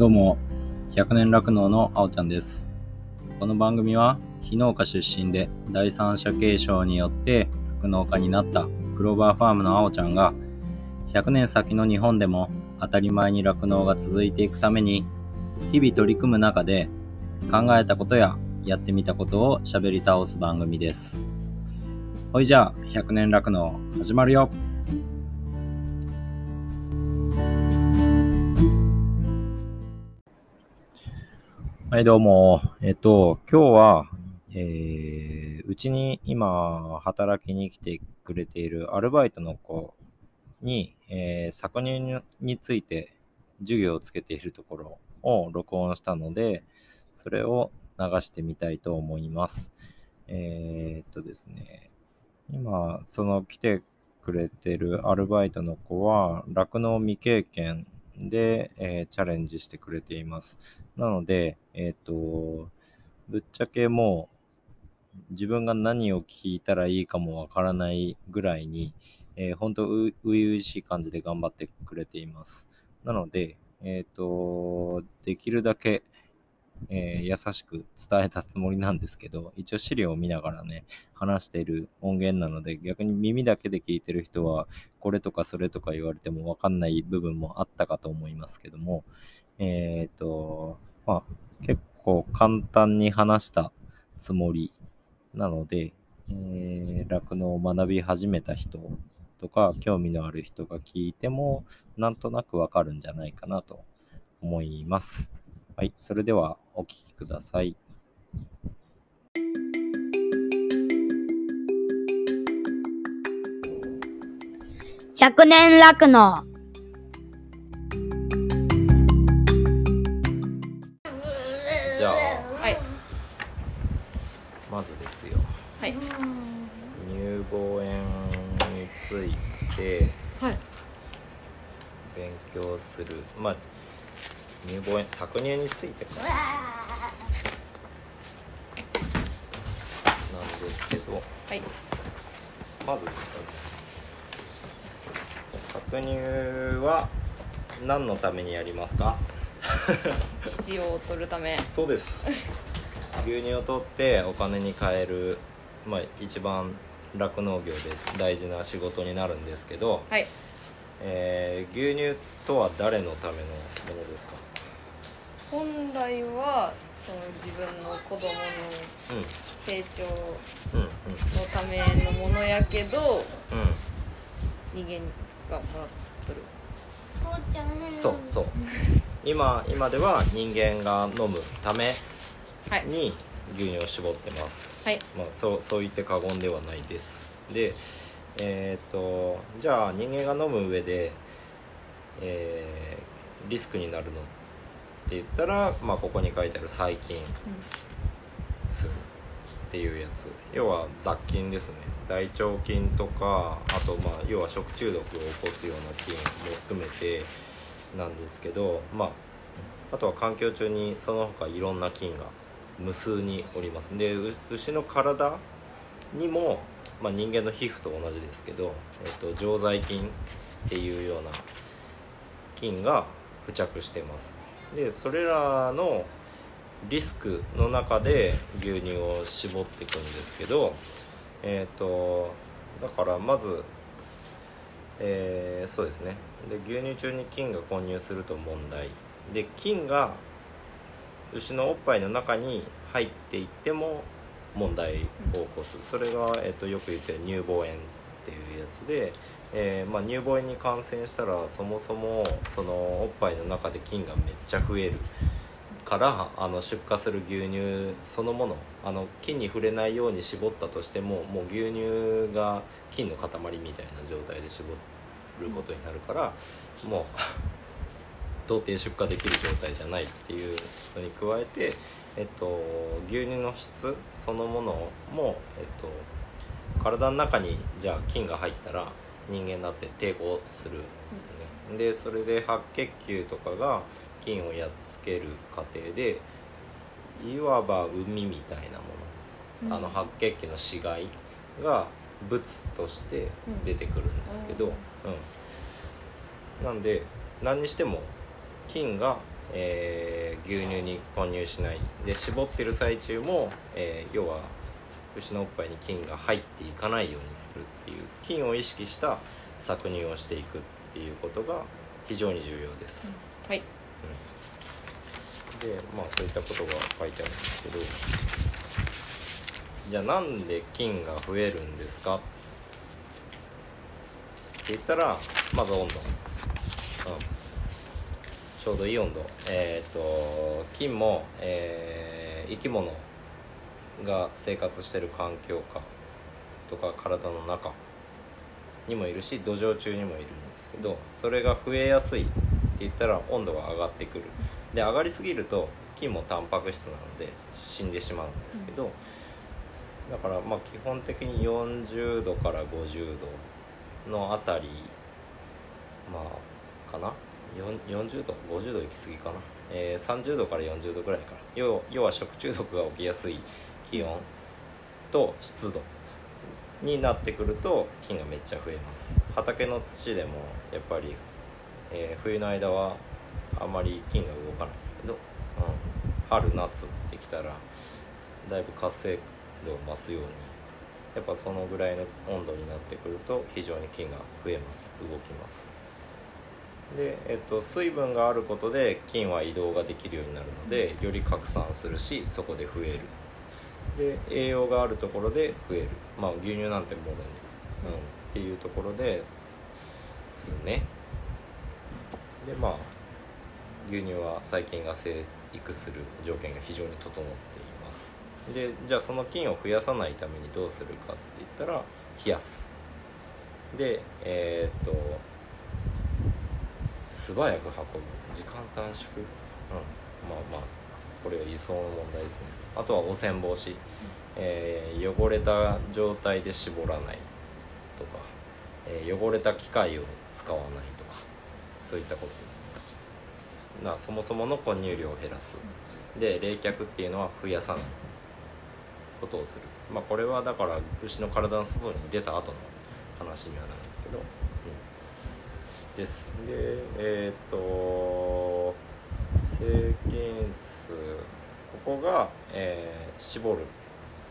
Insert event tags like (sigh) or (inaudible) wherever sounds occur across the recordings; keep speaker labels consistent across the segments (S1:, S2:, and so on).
S1: どうも、100年酪農のあおちゃんです。この番組は、非農家出身で第三者継承によって酪農家になったクローバーファームのあおちゃんが、100年先の日本でも当たり前に酪農が続いていくために、日々取り組む中で考えたことややってみたことを喋り倒す番組です。ほいじゃあ、100年酪農始まるよはい、どうも。えっと、今日は、えー、うちに今、働きに来てくれているアルバイトの子に、えー、搾乳について授業をつけているところを録音したので、それを流してみたいと思います。えー、っとですね、今、その来てくれてるアルバイトの子は、酪農未経験で、えーチャレンジしてくれています。なので、えっ、と、ぶっちゃけもう、自分が何を聞いたらいいかもわからないぐらいに、えー、本当、初々しい感じで頑張ってくれています。なので、えっ、と、できるだけ、えー優しく伝えたつもりなんですけど、一応資料を見ながらね、話している音源なので、逆に耳だけで聞いてる人は、これとかそれとか言われてもわかんない部分もあったかと思いますけども、えっ、と、まあ、結構簡単に話したつもりなので、えー、酪農を学び始めた人とか、興味のある人が聞いても、なんとなくわかるんじゃないかなと思います。はい、それではお聞きください。
S2: 100年酪農
S1: じゃあ、
S3: はい。
S1: まずですよ。
S3: はい。
S1: 乳房炎について
S3: はい。
S1: 勉強する。まあ、乳房炎、搾乳についてかな。なんですけど、
S3: はい。
S1: まずですね搾乳は何のためにやりますか？
S3: 必要を取るため。
S1: そうです牛乳を取ってお金に換える、まあ、一番酪農業で大事な仕事になるんですけど、
S3: はい。
S1: えー牛乳とは誰のためのものですか？
S3: 本来は、その自分の子供の
S1: うん
S3: 成長
S1: うん
S3: のためのものやけど、
S1: うんうん
S3: 人間がもらっとる。
S1: そうそう今今では人間が飲むため
S3: はい。
S1: に牛乳を絞ってます
S3: はい。
S1: まあ、そうそう言って過言ではないですでえっ、とじゃあ人間が飲む上で、えーリスクになるのって言ったら、まあ、ここに書いてある細菌っていうやつ。要は雑菌ですね。大腸菌とかあとまあ要は食中毒を起こすような菌も含めてなんですけどまああとは環境中にその他いろんな菌が無数におります。で牛の体にも、まあ、人間の皮膚と同じですけど、えっと、常在菌っていうような菌が付着してます。でそれらのリスクの中で牛乳を絞っていくんですけどえっ、とだからまずえーそうですね。で牛乳中に菌が混入すると問題。で菌が牛のおっぱいの中に入っていっても問題を起こす。それが、えっとよく言ってる乳房炎っていうやつで、えーまあ、乳房炎に感染したらそもそもそのおっぱいの中で菌がめっちゃ増えるからあの出荷する牛乳そのものあの菌に触れないように絞ったとしてももう牛乳が菌の塊みたいな状態で絞ることになるから、もう到底出荷できる状態じゃないっていうのに加えて、えっと、牛乳の質そのものも、えっと、体の中にじゃあ菌が入ったら人間だって抵抗する、ね。でそれで白血球とかが菌をやっつける過程でいわば海みたいなもの、あの白血球の死骸が物として出てくるんですけど、
S3: うん。
S1: うん。なんで何にしても菌がえー牛乳に混入しない。で絞ってる最中も、えー要は牛のおっぱいに菌が入っていかないようにするっていう菌を意識した搾乳をしていくっていうことが非常に重要です。
S3: はい。
S1: でまあそういったことが書いてあるんですけどじゃあなんで菌が増えるんですか？って言ったらまず温度、うん、ちょうどいい温度。えっ、と菌も、えー生き物が生活してる環境下とか体の中にもいるし土壌中にもいるんですけどそれが増えやすいって言ったら温度が上がってくる。で上がりすぎると菌もタンパク質なので死んでしまうんですけど、だからまあ基本的に40度から50度のあたりまあかな？40度50度行き過ぎかな、えー30度から40度ぐらいかな。要要は食中毒が起きやすい気温と湿度になってくると菌がめっちゃ増えます。畑の土でもやっぱり、えー冬の間はあんまり菌が動かないですけど、うん、春夏ってきたらだいぶ活性度を増すようにやっぱそのぐらいの温度になってくると非常に菌が増えます。動きます。で、えっと、水分があることで菌は移動ができるようになるのでより拡散するしそこで増える。で栄養があるところで増える。まあ牛乳なんてもろに、うん、っていうところですね。でまあ牛乳は細菌が生育する条件が非常に整っています。でじゃあその菌を増やさないためにどうするかって言ったら冷やす。でえーっと素早く運ぶ。時間短縮。うん。まあまあこれは理想の問題ですね。あとは汚染防止、えー汚れた状態で絞らないとか、えー汚れた機械を使わないとか。そういったことですね。なそもそもの混入量を減らす。で冷却っていうのは増やさない。ことをする。まあこれはだから牛の体の外に出た後の話にはなるんですけど、うん、です。でえっ、と成菌数ここが、えー絞る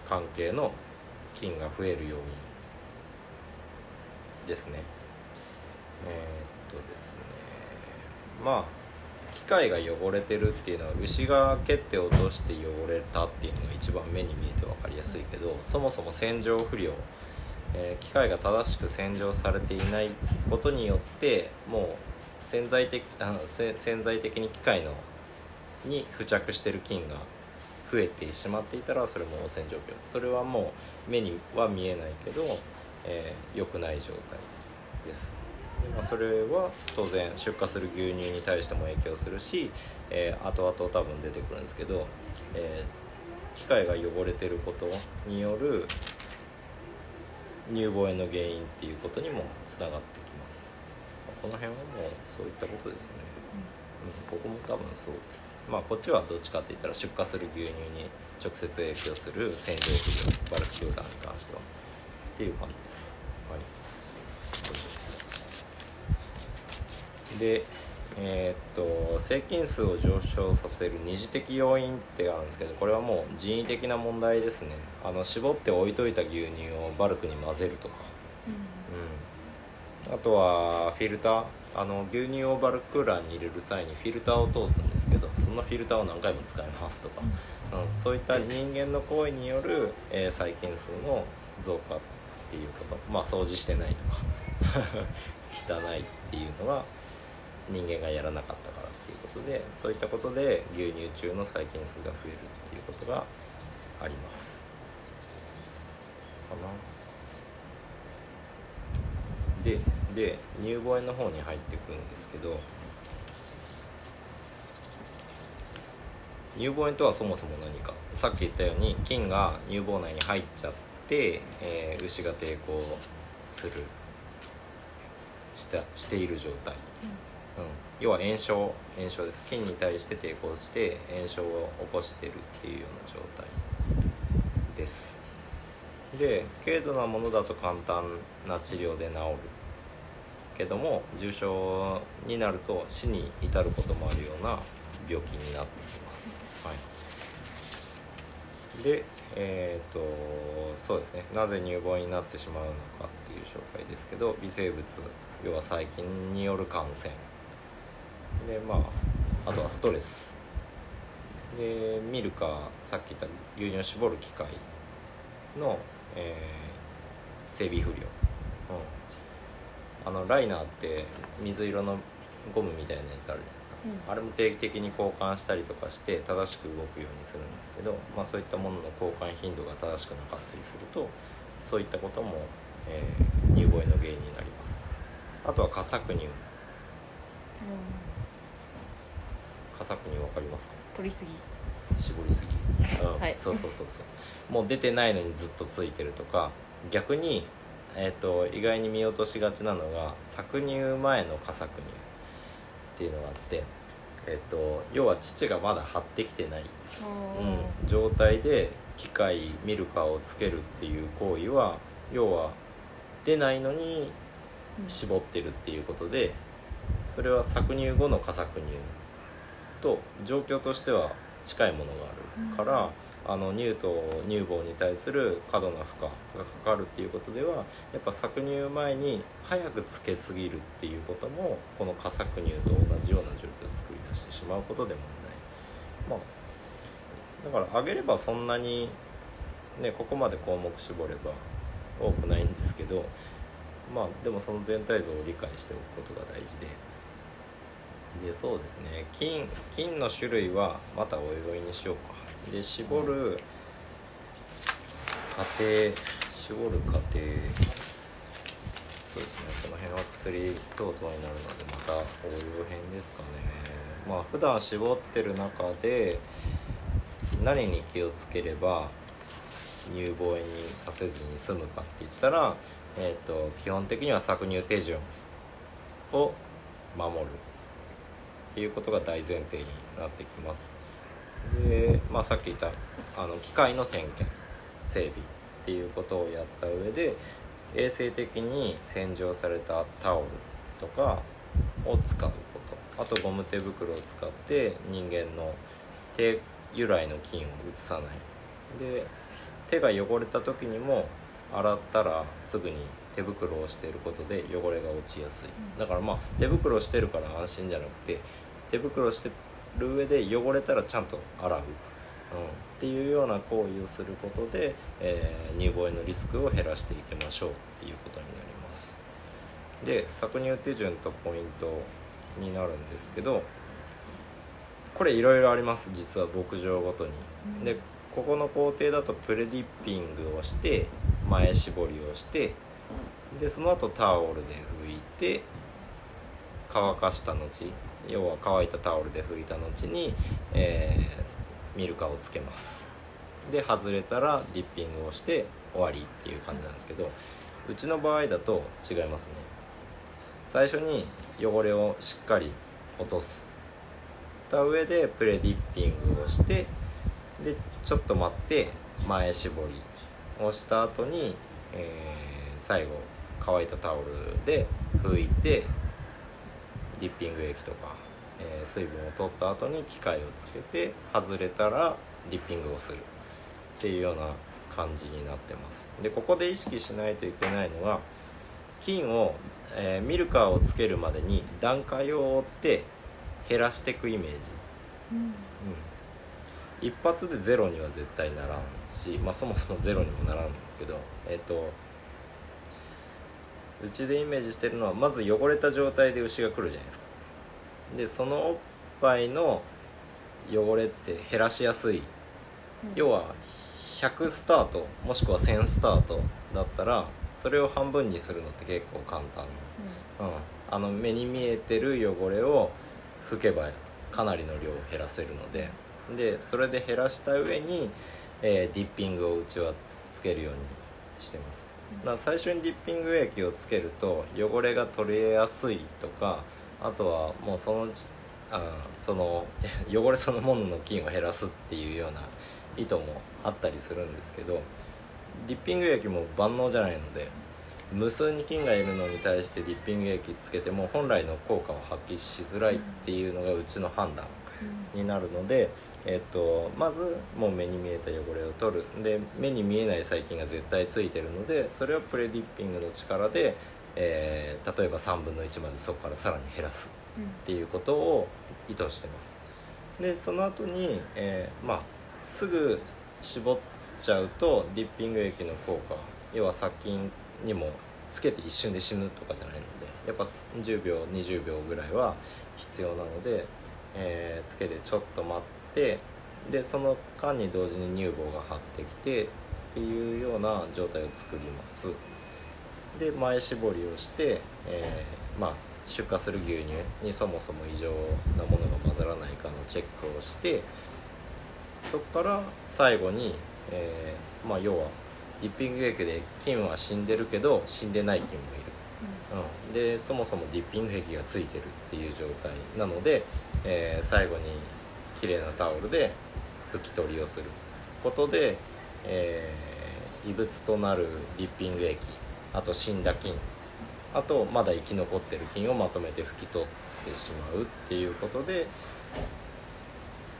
S1: 関係の菌が増えるようにですね。えーっとですね。まあ機械が汚れてるっていうのは牛が蹴って落として汚れたっていうのが一番目に見えて分かりやすいけどそもそも洗浄不良、え機械が正しく洗浄されていないことによってもう潜在的あの潜在的に機械のに付着してる菌が増えてしまっていたらそれも汚染状況。それはもう目には見えないけど、えー良くない状態です。で、まあ、それは当然出荷する牛乳に対しても影響するし、えー後々多分出てくるんですけど、えー機械が汚れてることによる乳房炎の原因っていうことにもつながってきます。この辺はもうそういったことですね、うん、ここも多分そうです。まあこっちはどっちかって言ったら出荷する牛乳に直接影響する洗浄不良バルクフィルターに関してはっていう感じです。はい。でえーっと成菌数を上昇させる二次的要因ってあるんですけどこれはもう人為的な問題ですね。あの絞って置いといた牛乳をバルクに混ぜるとか。うん、あとはフィルター。あの牛乳をバルクーラーに入れる際にフィルターを通すんですけどそのフィルターを何回も使いますとか、うん、そういった人間の行為による、えー細菌数の増加っていうこと。まあ掃除してないとか。(laughs) 汚いっていうのは人間がやらなかったからっていうことでそういったことで牛乳中の細菌数が増えるっていうことがあります。かな？でで乳房炎の方に入ってくるんですけど乳房炎とはそもそも何か。さっき言ったように菌が乳房内に入っちゃって、えー牛が抵抗するしたしている状態、要は炎症炎症です。菌に対して抵抗して炎症を起こしてるっていうような状態です。で軽度なものだと簡単な治療で治る。けども重症になると死に至ることもあるような病気になってきます。はい。でえー、とそうですね。なぜ乳房になってしまうのかっていう紹介ですけど微生物要は細菌による感染。でまああとはストレス。でミルカさっき言った牛乳を絞る機械の、えー整備不良、うん、あのライナーって水色のゴムみたいなやつあるじゃないですか、
S3: うん。
S1: あれも定期的に交換したりとかして正しく動くようにするんですけど、まあ、そういったものの交換頻度が正しくなかったりするとそういったことも、えー乳房炎の原因になります。あとは過搾乳過搾乳分かりますか？
S3: 取りすぎ。
S1: 絞りすぎ、うん。
S3: はい。
S1: そうそうそうそう。もう出てないのにずっとついてるとか逆に、えー、と意外に見落としがちなのが搾乳前の過搾乳っていうのがあって、えー、と要は乳がまだ張ってきてない、うん、状態で機械ミルカーをつけるっていう行為は要は出ないのに絞ってるっていうことでそれは搾乳後の過搾乳と状況としては近いものがあるから、あの乳と乳房に対する過度な負荷がかかるっていうことではやっぱ搾乳前に早くつけすぎるっていうこともこの過搾乳と同じような状況を作り出してしまうことで問題。まあだから上げればそんなにねここまで項目絞れば多くないんですけどまあでもその全体像を理解しておくことが大事ででそうですね。菌菌の種類はまたおいおいにしようか。で絞る過程絞る過程。そうですね。この辺は薬等々になるのでまた応用編ですかね。まあ普段絞ってる中で何に気をつければ乳房炎にさせずに済むかって言ったら、えー、と基本的には搾乳手順を守る。っていうことが大前提になってきます。で、まあ、さっき言ったあの機械の点検整備っていうことをやった上で衛生的に洗浄されたタオルとかを使うこと。あとゴム手袋を使って人間の手由来の菌を移さない。で手が汚れた時にも洗ったらすぐに手袋をしていることで汚れが落ちやすい。だからまあ手袋をしてるから安心じゃなくて手袋してる上で汚れたらちゃんと洗う、うん、っていうような行為をすることで、えー乳房炎のリスクを減らしていきましょうっていうことになります。で搾乳手順とポイントになるんですけどこれいろいろあります。実は牧場ごとに、でここの工程だとプレディッピングをして前絞りをしてでその後タオルで拭いて乾かした後要は乾いたタオルで拭いた後に、えーミルカーをつけます。で外れたらディッピングをして終わりっていう感じなんですけどうちの場合だと違いますね。最初に汚れをしっかり落とす。た上でプレディッピングをしてでちょっと待って前絞りをした後に、えー最後乾いたタオルで拭いてディッピング液とか、えー水分を取った後に機械をつけて外れたらディッピングをする。っていうような感じになってます。でここで意識しないといけないのは菌を、えーミルカーをつけるまでに段階を追って減らしていくイメージ。うん。一発でゼロには絶対ならんし、まあ、そもそもゼロにもならんんですけどえっ、とうちでイメージしてるのはまず汚れた状態で牛が来るじゃないですか。でそのおっぱいの汚れって減らしやすい、要は100スタートもしくは1000スタートだったらそれを半分にするのって結構簡単。うん、あの目に見えてる汚れを拭けばかなりの量を減らせるので。でそれで減らした上に、えーディッピングをうちはつけるようにしてますだ最初にディッピング液をつけると汚れが取れやすいとかあとはもうそのあその (laughs) 汚れそのものの菌を減らすっていうような意図もあったりするんですけどディッピング液も万能じゃないので無数に菌がいるのに対してディッピング液つけても本来の効果を発揮しづらいっていうのがうちの判断。になるので、えっと、まずもう目に見えた汚れを取る。で目に見えない細菌が絶対ついてるのでそれをプレディッピングの力で、えー例えば3分の1までそこからさらに減らすっていうことを意図してます。でその後に、えーまあすぐ絞っちゃうとディッピング液の効果要は殺菌にもつけて一瞬で死ぬとかじゃないのでやっぱ10秒20秒ぐらいは必要なので、えーつけてちょっと待ってでその間に同時に乳房が張ってきてっていうような状態を作ります。で前絞りをして、えーまあ、出荷する牛乳にそもそも異常なものが混ざらないかのチェックをしてそこから最後に、えーまあ、要はディッピング液で菌は死んでるけど死んでない菌もいる、うん、でそもそもディッピング液がついてるっていう状態なので、えー最後に綺麗なタオルで拭き取りをすることで、えー異物となるディッピング液あと死んだ菌あとまだ生き残ってる菌をまとめて拭き取ってしまうっていうことで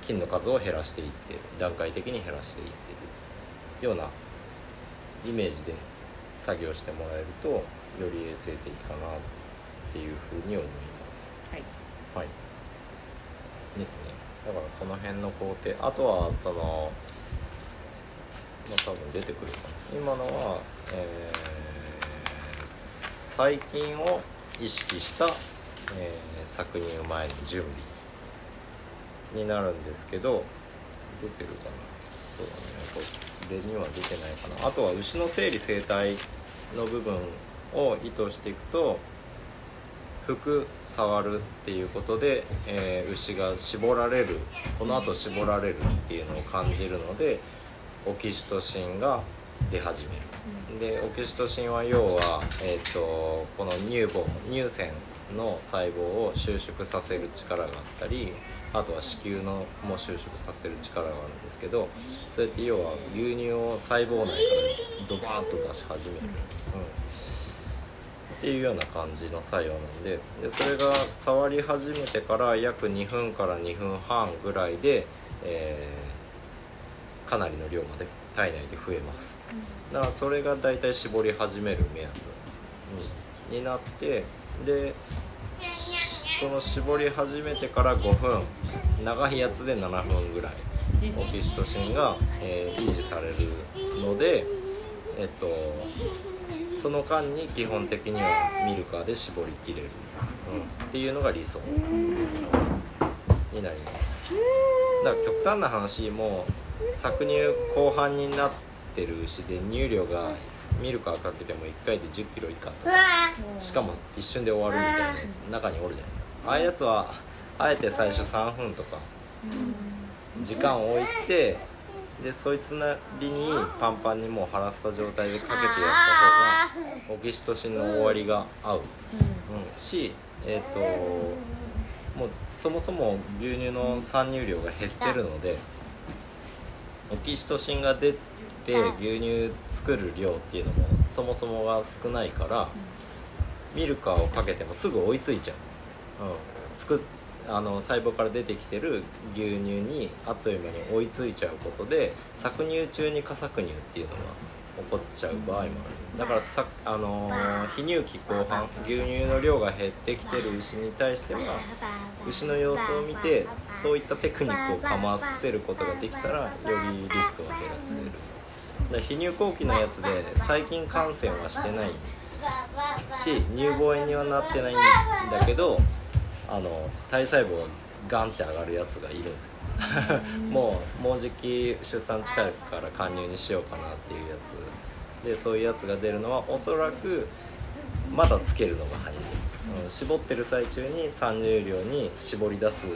S1: 菌の数を減らしていってる段階的に減らしていってるようなイメージで作業してもらえるとより衛生的かなっていうふうに思います。ですね。だからこの辺の工程、あとはその、まあ多分出てくるかな。今のは、えー細菌を意識した、えー搾乳前の準備になるんですけど、出てるかな。そうだね。これには出てないかな。あとは牛の生理生態の部分を意図していくと、拭く触るっていうことで、えー牛が絞られるこのあと絞られるっていうのを感じるのでオキシトシンが出始める、でオキシトシンは要は、えー、とこの乳房乳腺の細胞を収縮させる力があったりあとは子宮のも収縮させる力があるんですけどそれって要は牛乳を細胞内からドバーッと出し始める、うんっていうような感じの作用なんででそれが触り始めてから約2分から2分半ぐらいで、えーかなりの量まで体内で増えます。だからそれが大体絞り始める目安、うんになってでその絞り始めてから5分長いやつで7分ぐらいオキシトシンが、えー維持されるのでえっとその間に基本的にはミルカーで絞りきれる、うん、っていうのが理想。になります。だから極端な話もう搾乳後半になってる牛で乳量がミルカーかけても1回で1 0キロ以下とか。しかも一瞬で終わるみたいなやつ。中におるじゃないですか。ああいうやつはあえて最初3分とか。時間を置いてでそいつなりにパンパンにもう晴らした状態でかけてやった方がオキシトシンの終わりが合う、うん、しえっ、ともうそもそも牛乳の産乳量が減ってるのでオキシトシンが出て牛乳作る量っていうのもそもそもが少ないからミルカーをかけてもすぐ追いついちゃう、うん、作っあの細胞から出てきてる牛乳にあっという間に追いついちゃうことで搾乳中に過搾乳っていうのが起こっちゃう場合もある。だからさ、あのー泌乳期後半牛乳の量が減ってきてる牛に対しては牛の様子を見てそういったテクニックをかませることができたらよりリスクは減らせる。だから泌乳後期のやつで細菌感染はしてないし乳房炎にはなってないんだけどあの体細胞がガンって上がるやつがいるんですよ。もうもうじき出産近いから加入にしようかなっていうやつ。でそういうやつが出るのはおそらくまだつけるのが早い、うん、絞ってる最中に産乳量に絞り出す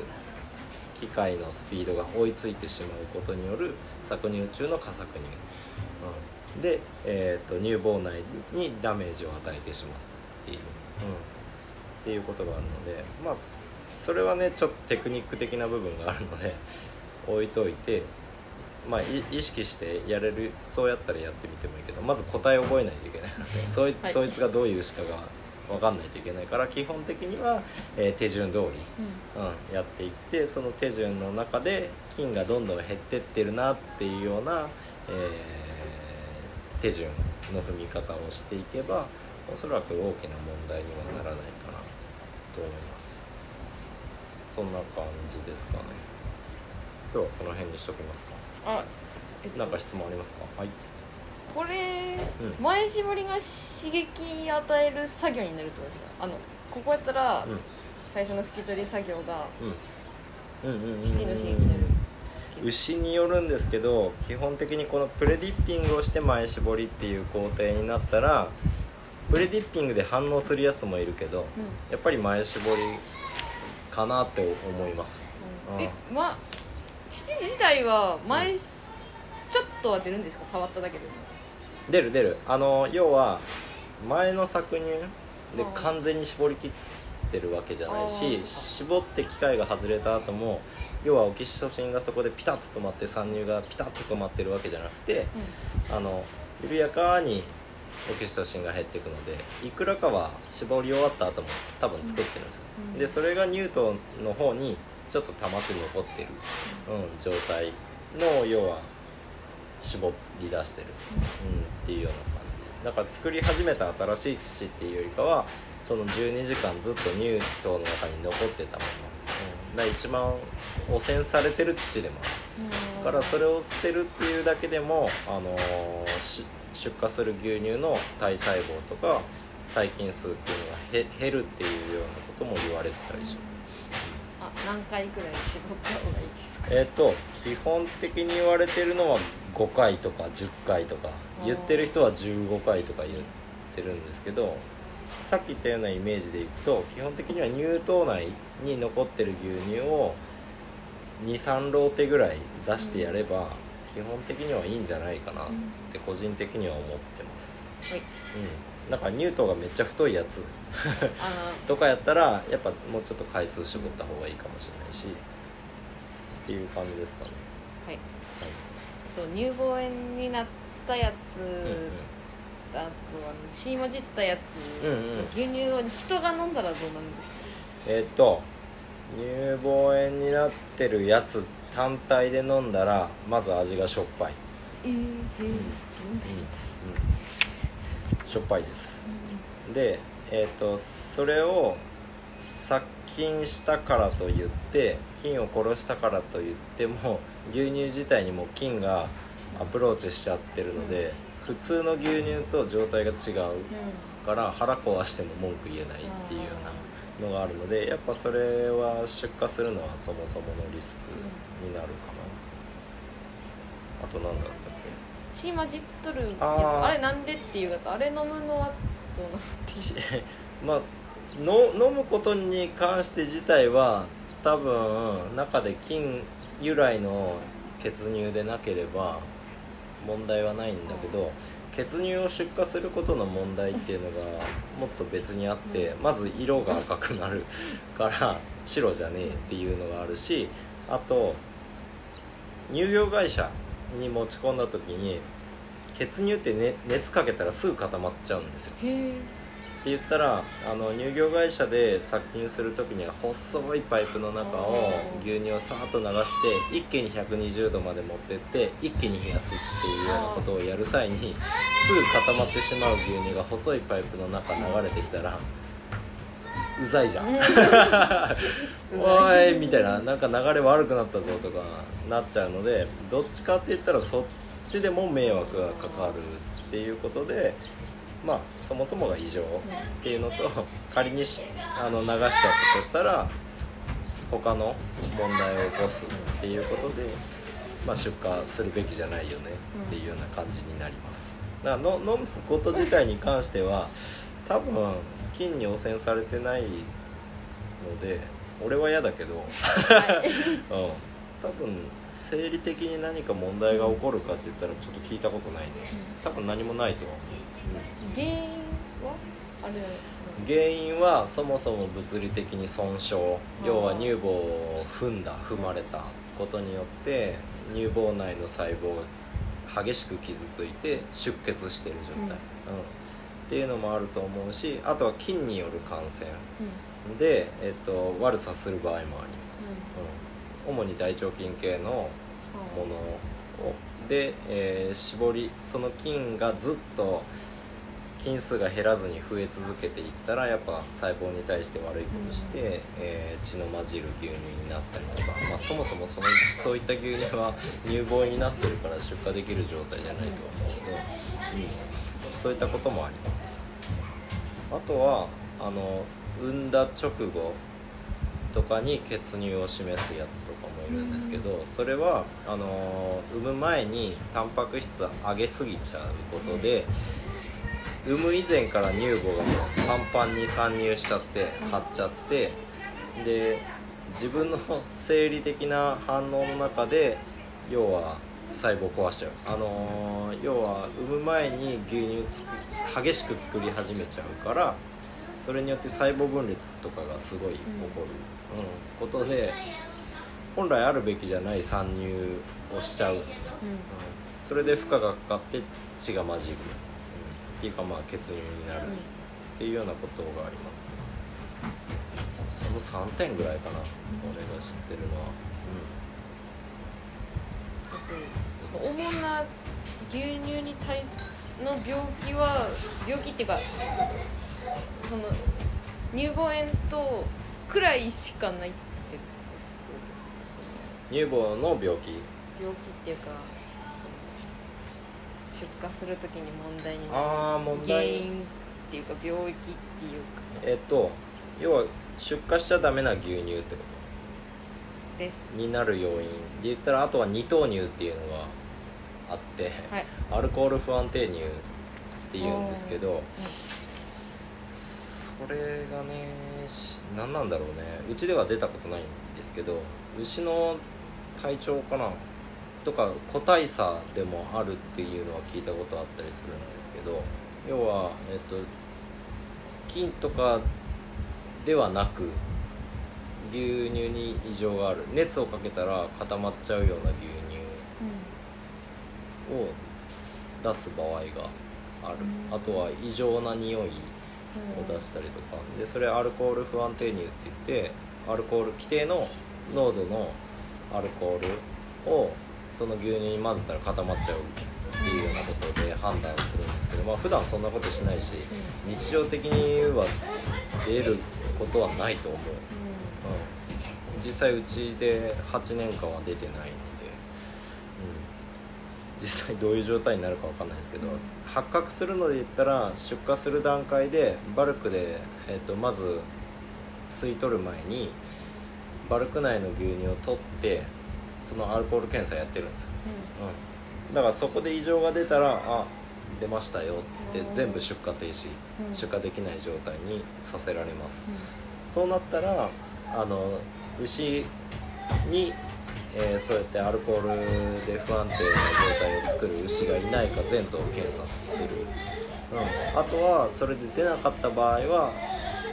S1: 機械のスピードが追いついてしまうことによる搾乳中の過搾乳、うん、で、えー、と乳房内にダメージを与えてしまうっていう、うん、っていうことがあるのでまあそれはねちょっとテクニック的な部分があるので (laughs) 置いといてまあい意識してやれるそうやったらやってみてもいいけどまず答え覚えないといけないので (laughs) そい,、
S3: はい。
S1: そいつがどういう牛かが分かんないといけないから基本的には、えー手順通り、うん、やっていってその手順の中で菌がどんどん減ってってるなっていうような、えー手順の踏み方をしていけばおそらく大きな問題にはならないかなと思います。そんな感じですかね。今日はこの辺にしときますか。
S3: あえっと。
S1: なんか質問ありますか？はい。
S3: これ、
S1: うん。
S3: 前絞りが刺激与える作業になるってことですか？あのここやったら、
S1: うん。
S3: 最初の拭き取り作業が
S1: うん。うんうんうんうん
S3: 父の刺激になる。
S1: 牛によるんですけど基本的にこのプレディッピングをして前絞りっていう工程になったらプレディッピングで反応するやつもいるけどやっぱり前絞りかなって思います。
S3: うん。
S1: うん。
S3: えま父自体は前、ちょっとは出るんですか？触っただけでも。
S1: 出る出る。あの要は前の搾乳で完全に絞り切ってるわけじゃない
S3: あ
S1: し
S3: ー
S1: 絞って機械が外れた後も要はオキシトシンがそこでピタッと止まって参入がピタッと止まってるわけじゃなくてあの緩やかにオキシトシンが減っていくのでいくらかは絞り終わった後も多分作ってるんですよ、
S3: うん。
S1: でそれが乳頭の方にちょっと溜まって残ってる、うん、状態の要は絞り出してる、うん、っていうような感じ。だから作り始めた新しい乳っていうよりかはその12時間ずっと乳頭の中に残ってたもの、うん、一番汚染されてる乳でもある。だからそれを捨てるっていうだけでも、あのーし出荷する牛乳の体細胞とか細菌数っていうのがへ減るっていうようなことも言われてたりします。
S3: あ何回くらい絞った方がいいですか？
S1: えっ、と基本的に言われてるのは5回とか10回とか。言ってる人は15回とか言ってるんですけどさっき言ったようなイメージでいくと基本的には乳頭内に残ってる牛乳を23ローテぐらい出してやれば、基本的にはいいんじゃないかなって個人的には思ってます、
S3: はい。
S1: うん、だから乳頭がめっちゃ太いやつ。
S3: あ
S1: とかやったらやっぱもうちょっと回数絞った方がいいかもしれないし。っていう感じですかね。
S3: のはい。
S1: はい。
S3: あと乳房炎になったやつ、
S1: うんうん。
S3: あとあの血混じったやつ。
S1: うんうん。
S3: の牛乳を人が飲んだらどうなるんですか、
S1: えーっと乳房炎になってるやつ単体で飲んだらまず味がしょっぱい、
S3: えー、
S1: しょっぱいです。でえーっとそれを殺菌したからといって菌を殺したからといっても牛乳自体にも菌がアプローチしちゃってるので、普通の牛乳と状態が違う、から腹壊しても文句言えないっていうようなのがあるのでやっぱそれは出荷するのはそもそものリスクになるかな。あと何だったっ
S3: 血混じっとるやつ。
S1: あ
S3: れなんでっていうかあれ飲むのはどうなって (laughs)
S1: まあの飲むことに関して自体は多分中で菌由来の血乳でなければ問題はないんだけど血乳を出荷することの問題っていうのがもっと別にあってまず色が赤くなる (laughs) から白じゃねえっていうのがあるしあと乳業会社に持ち込んだ時に血乳って、ね、熱かけたらすぐ固まっちゃうんですよ。って言ったらあの乳業会社で殺菌する時には細いパイプの中を牛乳をさーっと流して一気に120度まで持ってって一気に冷やすっていうようなことをやる際にすぐ固まってしまう牛乳が細いパイプの中流れてきたらうざいじゃん。(laughs) おいみたいな。なんか流れ悪くなったぞとかなっちゃうのでどっちかって言ったらそっちでも迷惑がかかるっていうことでまあそもそもが異常っていうのと仮にしあの流しちゃったとしたら他の問題を起こすっていうことで、まあ、出荷するべきじゃないよねっていうような感じになります。だからの飲むこと自体に関しては多分菌に汚染されてないので俺は嫌だけど、(laughs) うん、
S3: はい
S1: 多分生理的に何か問題が起こるかって言ったらちょっと聞いたことないね。多分何もないと思う、
S3: 原因はあれ
S1: 原因はそもそも物理的に損傷。要は乳房を踏んだ踏まれたことによって乳房内の細胞が激しく傷ついて出血してる状態、うんっていうのもあると思うしあとは菌による感染で、えっと、悪さする場合もあります、うん。主に大腸菌系のものを。で、えー絞りその菌がずっと菌数が減らずに増え続けていったらやっぱ細胞に対して悪いことして、えー血の混じる牛乳になったりとか、まあ、そもそもそのそういった牛乳は乳房になってるから出荷できる状態じゃないと思うので、うん、そういったこともあります。あとはあの産んだ直後とかに血乳を示すやつとかもいるんですけど、それはあの産む前にタンパク質上げすぎちゃうことで、産む以前から乳房がもうパンパンに参入しちゃって張っちゃってで自分の生理的な反応の中で要は細胞壊しちゃう。あのー要は産む前に牛乳つく激しく作り始めちゃうからそれによって細胞分裂とかがすごい起こる、うん。ことで本来あるべきじゃない参入をしちゃう、うん。それで負荷がかかって血が混じる、うん。っていうかまあ血乳になる。っていうようなことがあります。ねその3点ぐらいかな、俺が知ってるのは、
S3: その主な牛乳に対すの病気は病気っていうかその乳房炎とくらいしかないってことですか？その
S1: 乳房の病気。
S3: 病気っていうかその出荷するときに問題になる。
S1: ああ問
S3: 原
S1: 題
S3: 因っていうか病気っていうか。
S1: えっと要は出荷しちゃダメな牛乳ってこ
S3: です。
S1: とになる要因。で言ったらあとは二糖乳っていうのがあって、
S3: はい。
S1: アルコール不安定乳っていうんですけどそれがねし何なんだろうね。うちでは出たことないんですけど牛の体調かなとか個体差でもあるっていうのは聞いたことあったりするんですけど要はえっと菌とかではなく牛乳に異常がある。熱をかけたら固まっちゃうような牛乳を出す場合がある、
S3: うん。
S1: あとは異常な匂いを出したりとか。でそれアルコール不安定乳って言ってアルコール規定の濃度のアルコールをその牛乳に混ぜたら固まっちゃうっていうようなことで判断するんですけどまあ普段そんなことしないし日常的には出ることはないと思う、うん、実際うちで8年間は出てないので、うん、実際どういう状態になるかわかんないですけど、発覚するので言ったら出荷する段階でバルクで、えっとまず吸い取る前にバルク内の牛乳を取ってそのアルコール検査やってるんですよ、うん、だからそこで異常が出たらあ出ましたよって全部出荷停止、
S3: うん。
S1: 出荷できない状態にさせられます、そうなったらあの牛に、えーそうやってアルコールで不安定な状態を作る牛がいないか全頭検査する、うん、あとはそれで出なかった場合は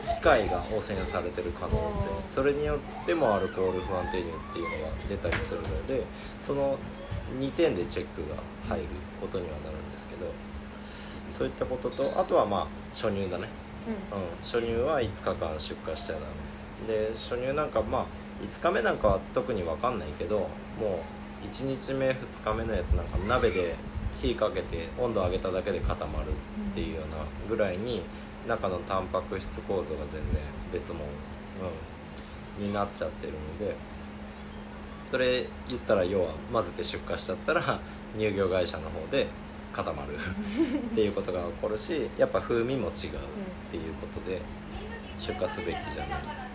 S1: 機械が汚染されてる可能性。
S3: うん
S1: それによってもアルコール不安定乳っていうのが出たりするのでその2点でチェックが入ることにはなるんですけどそういったこととあとはまあ初乳だね。うん、初乳は5日間出荷しちゃダメで初乳なんかまあ5日目なんかは特に分かんないけどもう1日目2日目のやつなんか鍋で火かけて温度上げただけで固まるっていうようなぐらいに中のタンパク質構造が全然別物、うん、になっちゃってるのでそれ言ったら要は混ぜて出荷しちゃったら乳業会社の方で固まる (laughs) っていうことが起こるしやっぱ風味も違うっていうことで出荷すべきじゃない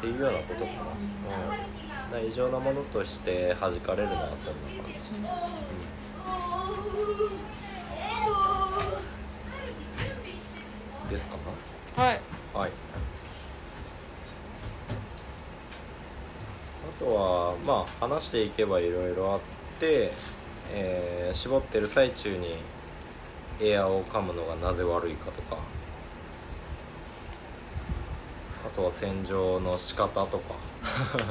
S1: っていうようなことかな、うん、か異常なものとして弾かれるのはそん。な感じ、うん。ですか
S3: はい
S1: はいあとはまあ話していけばいろいろあって、えー絞ってる最中にエアを噛むのがなぜ悪いかとかあとは洗浄の仕方とか。(laughs)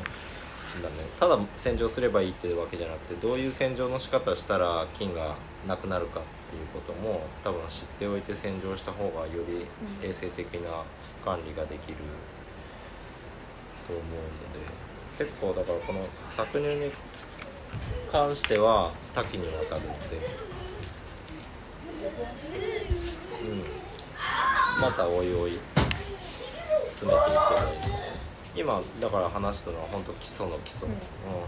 S1: だ、ね、ただ洗浄すればいいってわけじゃなくてどういう洗浄の仕方したら菌がなくなるかっっていうことも多分知っておいて洗浄した方がより衛生的な管理ができると思うので。結構だからこの搾乳に関しては多岐にわたるので、うん、またおいおい詰めていけばい今だから話したのは本当基礎の基礎、
S3: う
S1: うん。ん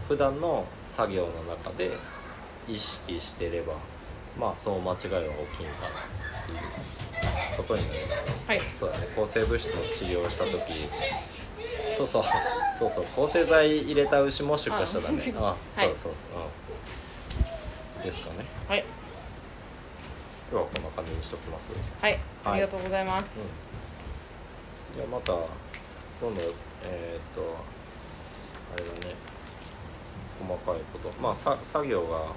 S1: 普段の作業の中で意識してればまあそう間違いは起きんかなっていうことになります。
S3: はい。
S1: そうだね。抗生物質の治療をした時そうそう。(laughs) そうそう。抗生剤入れた牛も出荷しちゃダメ。あ
S3: はい。
S1: そうそう、うん、ですかね。
S3: はい。
S1: 今日はこんな感じにしときます。
S3: はい。ありがとうございます、
S1: うんじゃあまた今度えーっとあれだね。細かいこと。まあさ作業が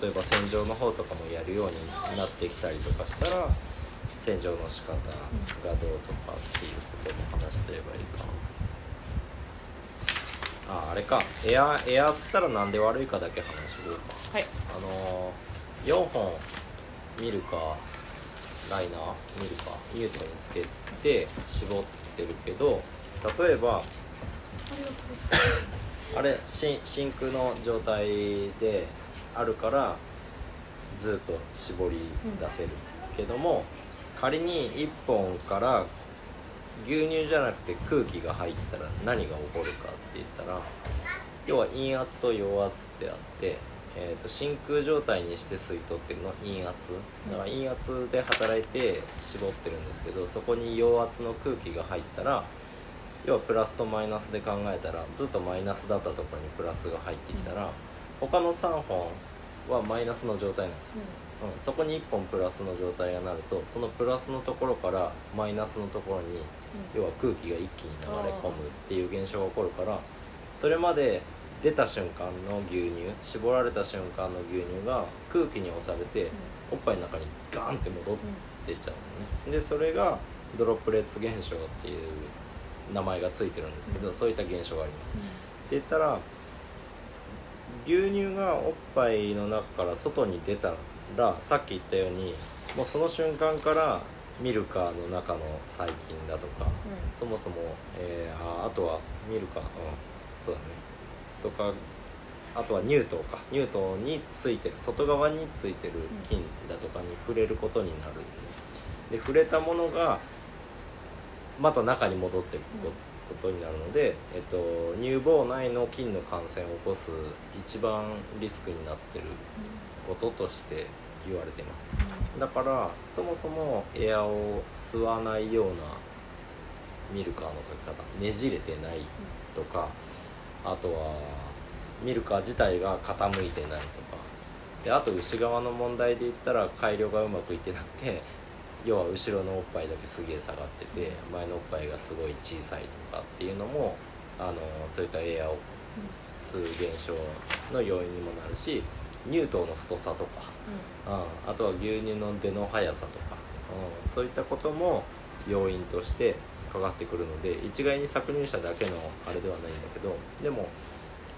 S1: 例えば洗浄の方とかもやるようになってきたりとかしたら洗浄の仕方がどうとかっていうことも話すればいいかああれか。エアエア吸ったらなんで悪いかだけ話しようか。
S3: はい。
S1: あのー、4本ミルカライナーミルカニュートンにつけて絞ってるけど例えば
S3: ありがとうございます。
S1: あれ真真空の状態であるからずっと絞り出せるけども、仮に1本から牛乳じゃなくて空気が入ったら何が起こるかって言ったら要は陰圧と陽圧ってあって、えー、と真空状態にして吸い取ってるのは陰圧。だから陰圧で働いて絞ってるんですけどそこに陽圧の空気が入ったら要はプラスとマイナスで考えたらずっとマイナスだったところにプラスが入ってきたら他の3本はマイナスの状態なんですよ、うん、そこに1本プラスの状態がなるとそのプラスのところからマイナスのところに要は空気が一気に流れ込むっていう現象が起こるからそれまで出た瞬間の牛乳絞られた瞬間の牛乳が空気に押されておっぱいの中にガーンって戻っていっちゃうんですよね。でそれがドロップレッツ現象っていう名前がついてるんですけど、そういった現象があります、って言ったら牛乳がおっぱいの中から外に出たらさっき言ったようにもうその瞬間からミルカーの中の細菌だとか、
S3: うん。
S1: そもそも、えーああとはミルカー、うん、そうだねとかあとは乳糖か。乳糖についてる外側についてる菌だとかに触れることになるんで,、で触れたものがまた中に戻っていくこことになるので、えっと、乳房内の菌の感染を起こす一番リスクになってることとして言われています。だからそもそもエアを吸わないようなミルカーの書き方ねじれてないとかあとはミルカー自体が傾いてないとか。であと牛側の問題で言ったら改良がうまくいってなくて要は後ろのおっぱいだけすげえ下がってて前のおっぱいがすごい小さいとかっていうのもあのそういったエアを吸う現象の要因にもなるし乳頭の太さとか、うん、あとは牛乳の出の速さとか、うん、そういったことも要因としてかかってくるので一概に搾乳者だけのあれではないんだけどでも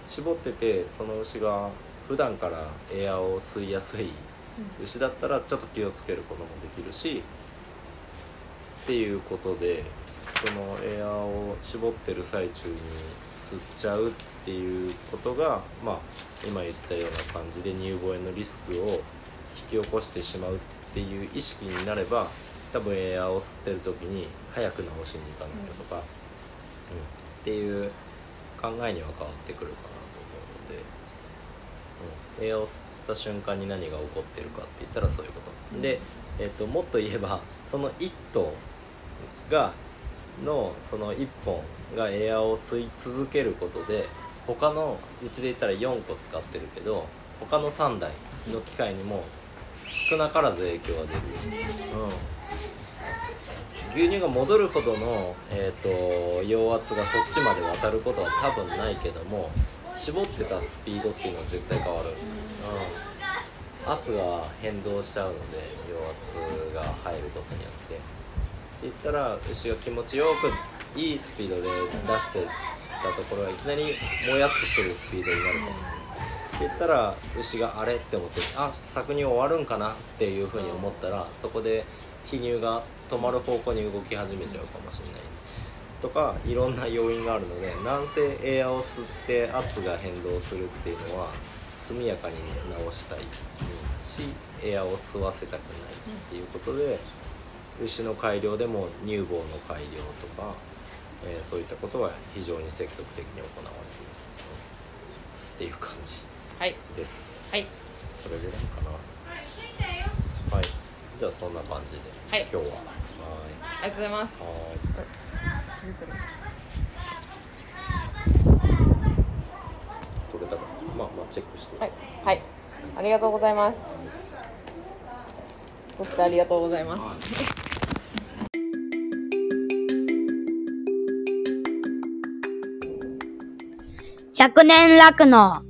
S1: 絞っててその牛が普段からエアを吸いやすい牛だったらちょっと気をつけることもできるしっていうことでそのエアを絞ってる最中に吸っちゃうっていうことがまあ今言ったような感じで乳房炎のリスクを引き起こしてしまうっていう意識になれば多分エアを吸ってる時に早く治しに行かなきゃとか、うん。っていう考えには変わってくるかなと思うので。うん。エアを吸った瞬間に何が起こってるかって言ったらそういうこと、で、えっともっと言えばその1頭がのその1本がエアを吸い続けることで他のうちで言ったら4個使ってるけど他の3台の機械にも少なからず影響が出る、うん、牛乳が戻るほどの、えー、と陽圧がそっちまで渡ることは多分ないけども絞ってたスピードっていうのは絶対変わる、うん、圧が変動しちゃうので陽圧が入ることによって。って言ったら牛が気持ちよくいいスピードで出してたところがいきなりもやっとするスピードになる。かも言ったら牛があれって思ってあ搾乳終わるんかなっていうふうに思ったらそこで肥乳が止まる方向に動き始めちゃうかもしれないとかいろんな要因があるので南西エアを吸って圧が変動するっていうのは速やかに直したいしエアを吸わせたくないっていうことで牛の改良でも乳房の改良とか、えーそういったことは非常に積極的に行われているっていう感じ
S3: はい。
S1: です。
S3: はい。
S1: それぐらいかな。はいじゃあそんな感じで、
S3: はい。
S1: 今日は。は
S3: ありがとうございます。
S1: 取れたか。まあまあチェックして、
S3: はい。はい。ありがとうございます。そしてありがとうございます。
S2: 百年楽の